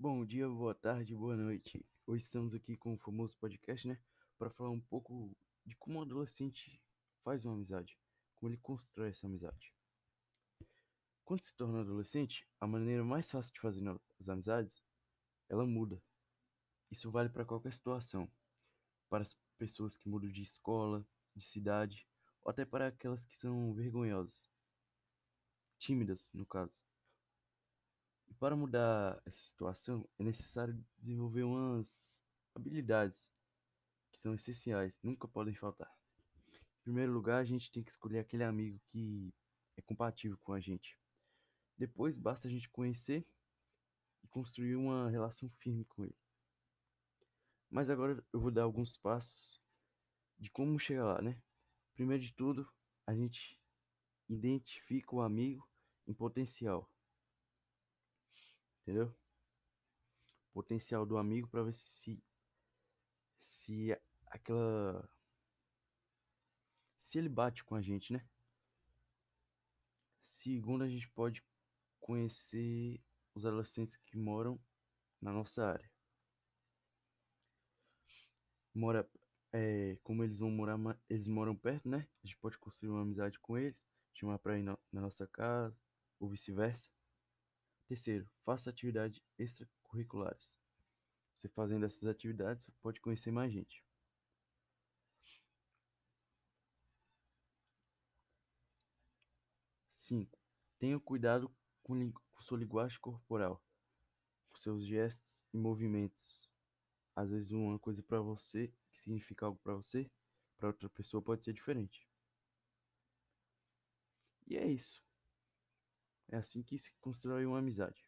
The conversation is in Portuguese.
Bom dia, boa tarde, boa noite. Hoje estamos aqui com o famoso podcast, né? Para falar um pouco de como um adolescente faz uma amizade, como ele constrói essa amizade. Quando se torna adolescente, a maneira mais fácil de fazer as amizades, ela muda. Isso vale para qualquer situação. Para as pessoas que mudam de escola, de cidade, ou até para aquelas que são vergonhosas. Tímidas, no caso. Para mudar essa situação, é necessário desenvolver umas habilidades que são essenciais, nunca podem faltar. Em primeiro lugar, a gente tem que escolher aquele amigo que é compatível com a gente. Depois, basta a gente conhecer e construir uma relação firme com ele. Mas agora eu vou dar alguns passos de como chegar lá, né? Primeiro de tudo, a gente identifica o amigo em potencial entendeu? Potencial do amigo para ver se se aquela se ele bate com a gente, né? Segundo, a gente pode conhecer os adolescentes que moram na nossa área. Mora, é, como eles vão morar, eles moram perto, né? A gente pode construir uma amizade com eles, chamar para ir na, na nossa casa, ou vice-versa. Terceiro, faça atividades extracurriculares. Você fazendo essas atividades, pode conhecer mais gente. Cinco, tenha cuidado com, com sua linguagem corporal, com seus gestos e movimentos. Às vezes uma coisa para você que significa algo para você, para outra pessoa pode ser diferente. E é isso. É assim que se constrói uma amizade.